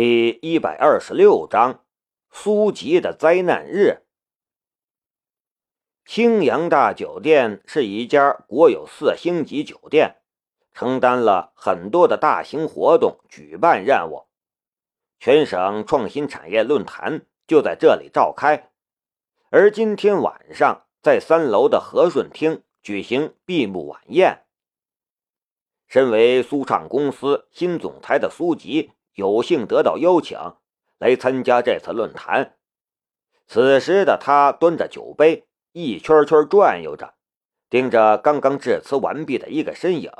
第一百二十六章：苏吉的灾难日。青阳大酒店是一家国有四星级酒店，承担了很多的大型活动举办任务。全省创新产业论坛就在这里召开，而今天晚上在三楼的和顺厅举行闭幕晚宴。身为苏畅公司新总裁的苏吉有幸得到邀请来参加这次论坛。此时的他端着酒杯。一圈圈转悠着，盯着刚刚致辞完毕的一个身影，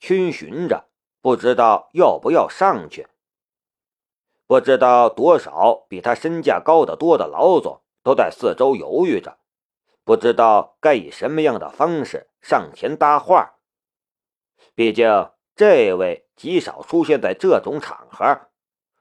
逡巡着，不知道要不要上去。不知道多少比他身价高得多的老总都在四周犹豫着，不知道该以什么样的方式上前搭话。毕竟这位极少出现在这种场合，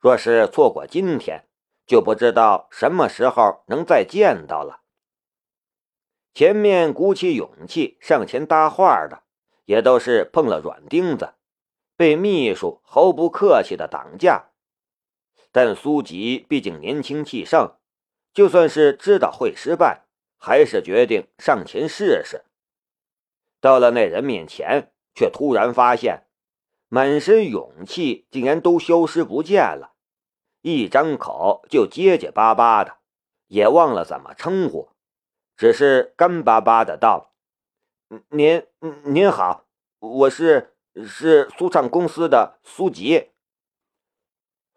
若是错过今天，就不知道什么时候能再见到了。前面鼓起勇气上前搭话的，也都是碰了软钉子，被秘书毫不客气的挡架。但苏吉毕竟年轻气盛，就算是知道会失败，还是决定上前试试。到了那人面前，却突然发现，满身勇气竟然都消失不见了，一张口就结结巴巴的，也忘了怎么称呼。只是干巴巴的道：“您您好，我是是苏畅公司的苏吉。”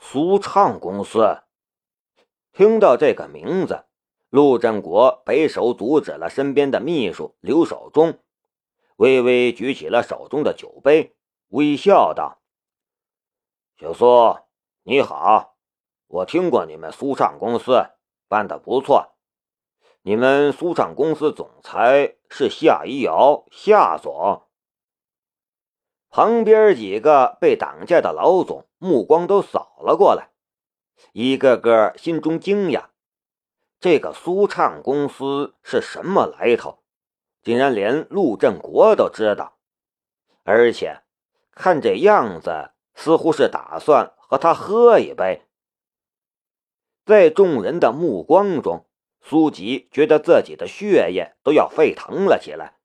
苏畅公司听到这个名字，陆振国摆手阻止了身边的秘书刘守忠，微微举起了手中的酒杯，微笑道：“小苏，你好，我听过你们苏畅公司办的不错。”你们苏畅公司总裁是夏一瑶，夏总。旁边几个被挡架的老总目光都扫了过来，一个个心中惊讶：这个苏畅公司是什么来头？竟然连陆振国都知道，而且看这样子，似乎是打算和他喝一杯。在众人的目光中。苏吉觉得自己的血液都要沸腾了起来，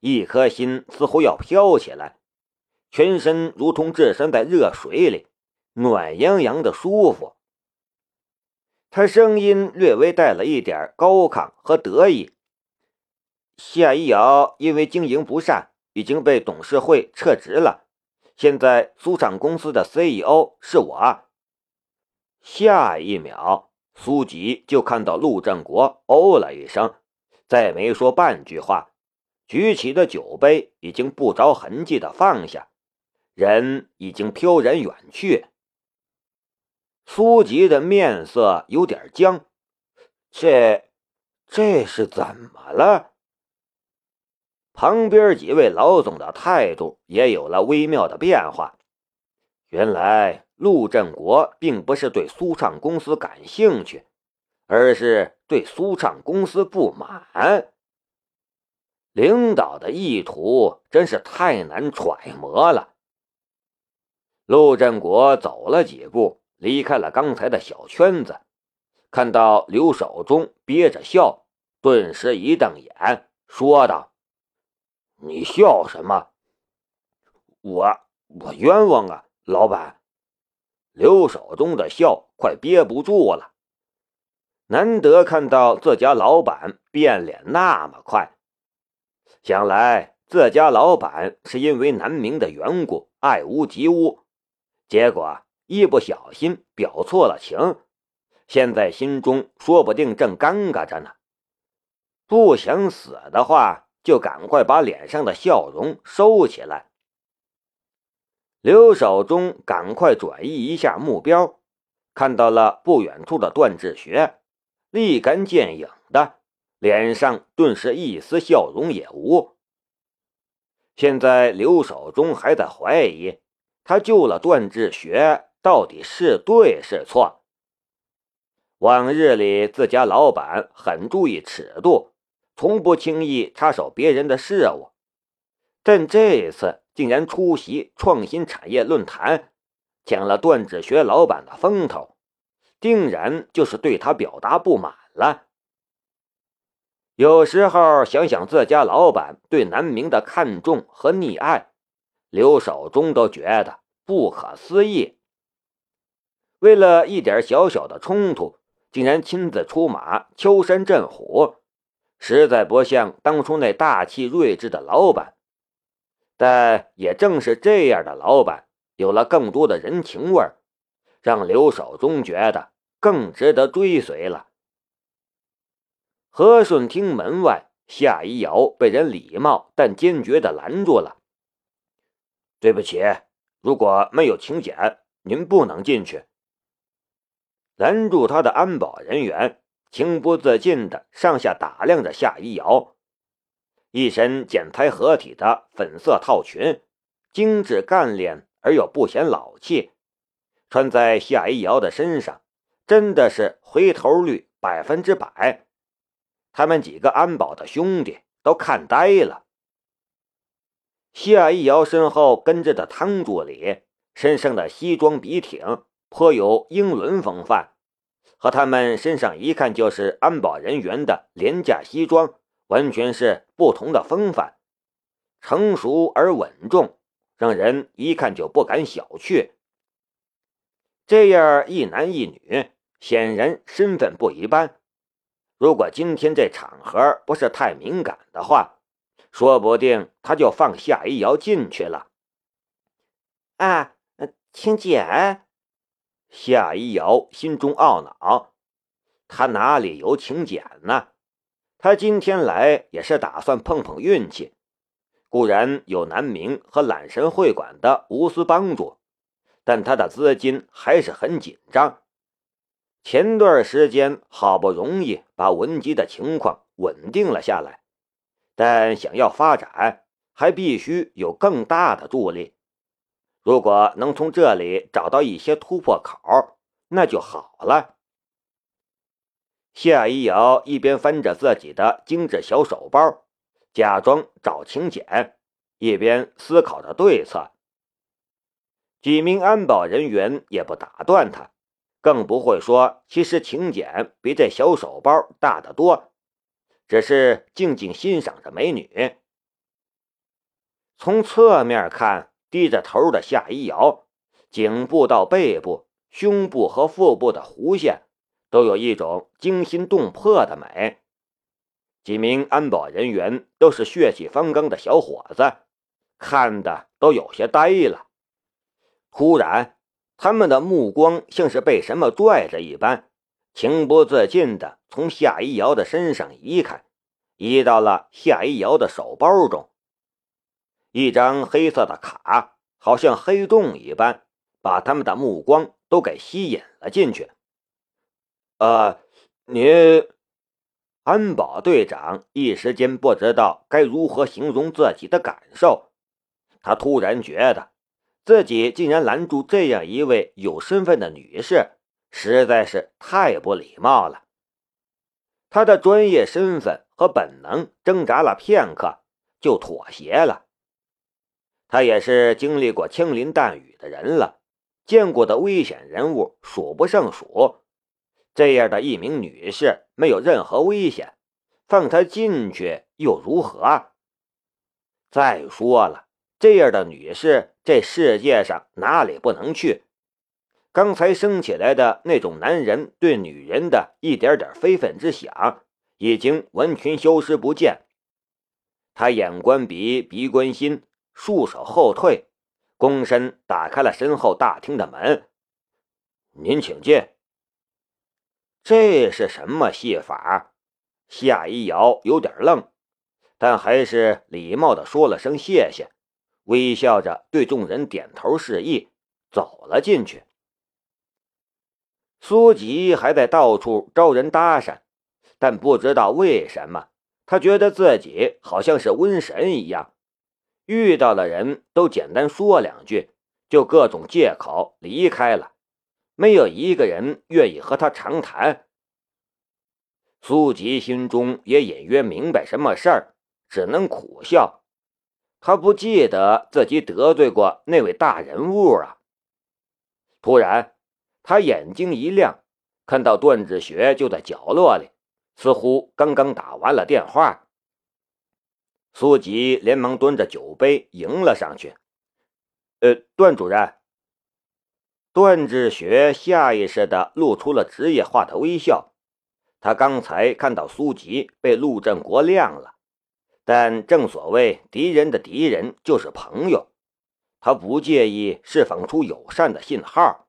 一颗心似乎要飘起来，全身如同置身在热水里，暖洋洋的舒服。他声音略微带了一点高亢和得意。夏一瑶因为经营不善，已经被董事会撤职了，现在苏畅公司的 CEO 是我。下一秒。苏吉就看到陆振国哦了一声，再没说半句话，举起的酒杯已经不着痕迹的放下，人已经飘然远去。苏吉的面色有点僵，这这是怎么了？旁边几位老总的态度也有了微妙的变化，原来。陆振国并不是对苏畅公司感兴趣，而是对苏畅公司不满。领导的意图真是太难揣摩了。陆振国走了几步，离开了刚才的小圈子，看到刘守忠憋着笑，顿时一瞪眼，说道：“你笑什么？我我冤枉啊，老板。”刘守忠的笑快憋不住了，难得看到自家老板变脸那么快，想来自家老板是因为南明的缘故爱屋及乌，结果一不小心表错了情，现在心中说不定正尴尬着呢。不想死的话，就赶快把脸上的笑容收起来。刘守忠赶快转移一下目标，看到了不远处的段志学，立竿见影的脸上顿时一丝笑容也无。现在刘守忠还在怀疑，他救了段志学到底是对是错。往日里自家老板很注意尺度，从不轻易插手别人的事务，但这一次。竟然出席创新产业论坛，抢了段志学老板的风头，定然就是对他表达不满了。有时候想想自家老板对南明的看重和溺爱，刘守忠都觉得不可思议。为了一点小小的冲突，竟然亲自出马敲山震虎，实在不像当初那大气睿智的老板。但也正是这样的老板，有了更多的人情味儿，让刘守忠觉得更值得追随了。和顺厅门外，夏一瑶被人礼貌但坚决地拦住了。对不起，如果没有请柬，您不能进去。拦住他的安保人员情不自禁地上下打量着夏一瑶，一身剪裁合体的粉色套裙，精致干练而又不显老气，穿在夏一瑶的身上，真的是回头率百分之百。他们几个安保的兄弟都看呆了。夏一瑶身后跟着的汤助理，身上的西装笔挺。颇有英伦风范，和他们身上一看就是安保人员的廉价西装，完全是不同的风范，成熟而稳重，让人一看就不敢小觑。这样一男一女，显然身份不一般。如果今天这场合不是太敏感的话，说不定他就放夏一瑶进去了。啊，请柬。夏一瑶心中懊恼，他哪里有请柬呢？他今天来也是打算碰碰运气。固然有南明和揽神会馆的无私帮助，但他的资金还是很紧张。前段时间好不容易把文姬的情况稳定了下来，但想要发展，还必须有更大的助力。如果能从这里找到一些突破口，那就好了。夏一瑶一边翻着自己的精致小手包，假装找请柬，一边思考着对策。几名安保人员也不打断他，更不会说其实请柬比这小手包大得多，只是静静欣赏着美女。从侧面看。低着头的夏一瑶，颈部到背部、胸部和腹部的弧线，都有一种惊心动魄的美。几名安保人员都是血气方刚的小伙子，看的都有些呆了。突然，他们的目光像是被什么拽着一般，情不自禁地从夏一瑶的身上移开，移到了夏一瑶的手包中。一张黑色的卡，好像黑洞一般，把他们的目光都给吸引了进去。呃，您，安保队长一时间不知道该如何形容自己的感受。他突然觉得，自己竟然拦住这样一位有身份的女士，实在是太不礼貌了。他的专业身份和本能挣扎了片刻，就妥协了。他也是经历过枪林弹雨的人了，见过的危险人物数不胜数。这样的一名女士没有任何危险，放她进去又如何？再说了，这样的女士这世界上哪里不能去？刚才升起来的那种男人对女人的一点点非分之想，已经完全消失不见。他眼观鼻，鼻观心。束手后退，躬身打开了身后大厅的门。您请进。这是什么戏法？夏一瑶有点愣，但还是礼貌的说了声谢谢，微笑着对众人点头示意，走了进去。苏吉还在到处招人搭讪，但不知道为什么，他觉得自己好像是瘟神一样。遇到的人都简单说两句，就各种借口离开了，没有一个人愿意和他长谈。苏吉心中也隐约明白什么事儿，只能苦笑。他不记得自己得罪过那位大人物啊。突然，他眼睛一亮，看到段志学就在角落里，似乎刚刚打完了电话。苏吉连忙端着酒杯迎了上去。“呃，段主任。”段志学下意识地露出了职业化的微笑。他刚才看到苏吉被陆振国晾了，但正所谓敌人的敌人就是朋友，他不介意释放出友善的信号。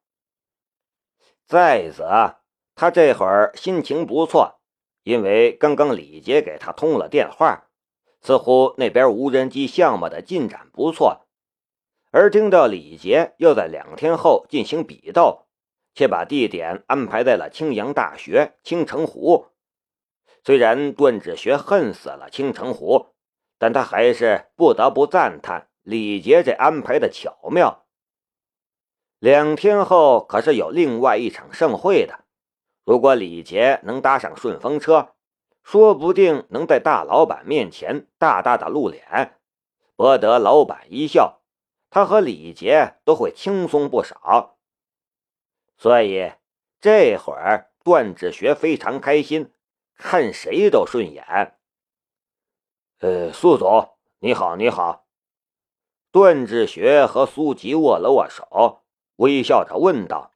再则，他这会儿心情不错，因为刚刚李杰给他通了电话，似乎那边无人机项目的进展不错，而听到李杰要在两天后进行比斗。却把地点安排在了青阳大学青城湖。虽然段志学恨死了青城湖，但他还是不得不赞叹李杰这安排的巧妙。两天后可是有另外一场盛会的，如果李杰能搭上顺风车，说不定能在大老板面前大大的露脸，博得老板一笑，他和李杰都会轻松不少。所以这会儿段志学非常开心，看谁都顺眼。呃，苏总你好，你好。段志学和苏吉握了握手，微笑着问道：“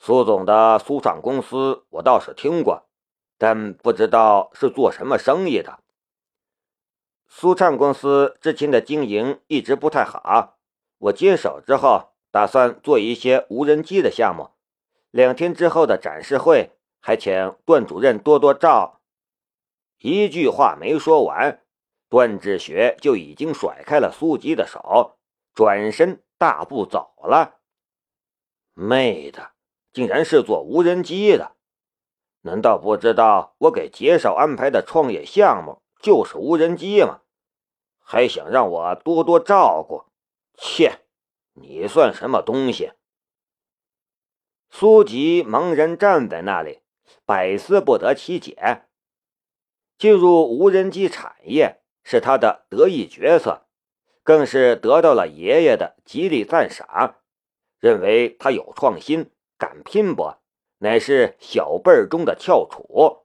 苏总的苏畅公司我倒是听过，但不知道是做什么生意的。苏畅公司之前的经营一直不太好，我接手之后。”打算做一些无人机的项目，两天之后的展示会，还请段主任多多照。一句话没说完，段志学就已经甩开了苏吉的手，转身大步走了。妹的，竟然是做无人机的！难道不知道我给杰少安排的创业项目就是无人机吗？还想让我多多照顾？切！你算什么东西？苏吉茫然站在那里，百思不得其解。进入无人机产业是他的得意角色，更是得到了爷爷的极力赞赏，认为他有创新、敢拼搏，乃是小辈儿中的翘楚。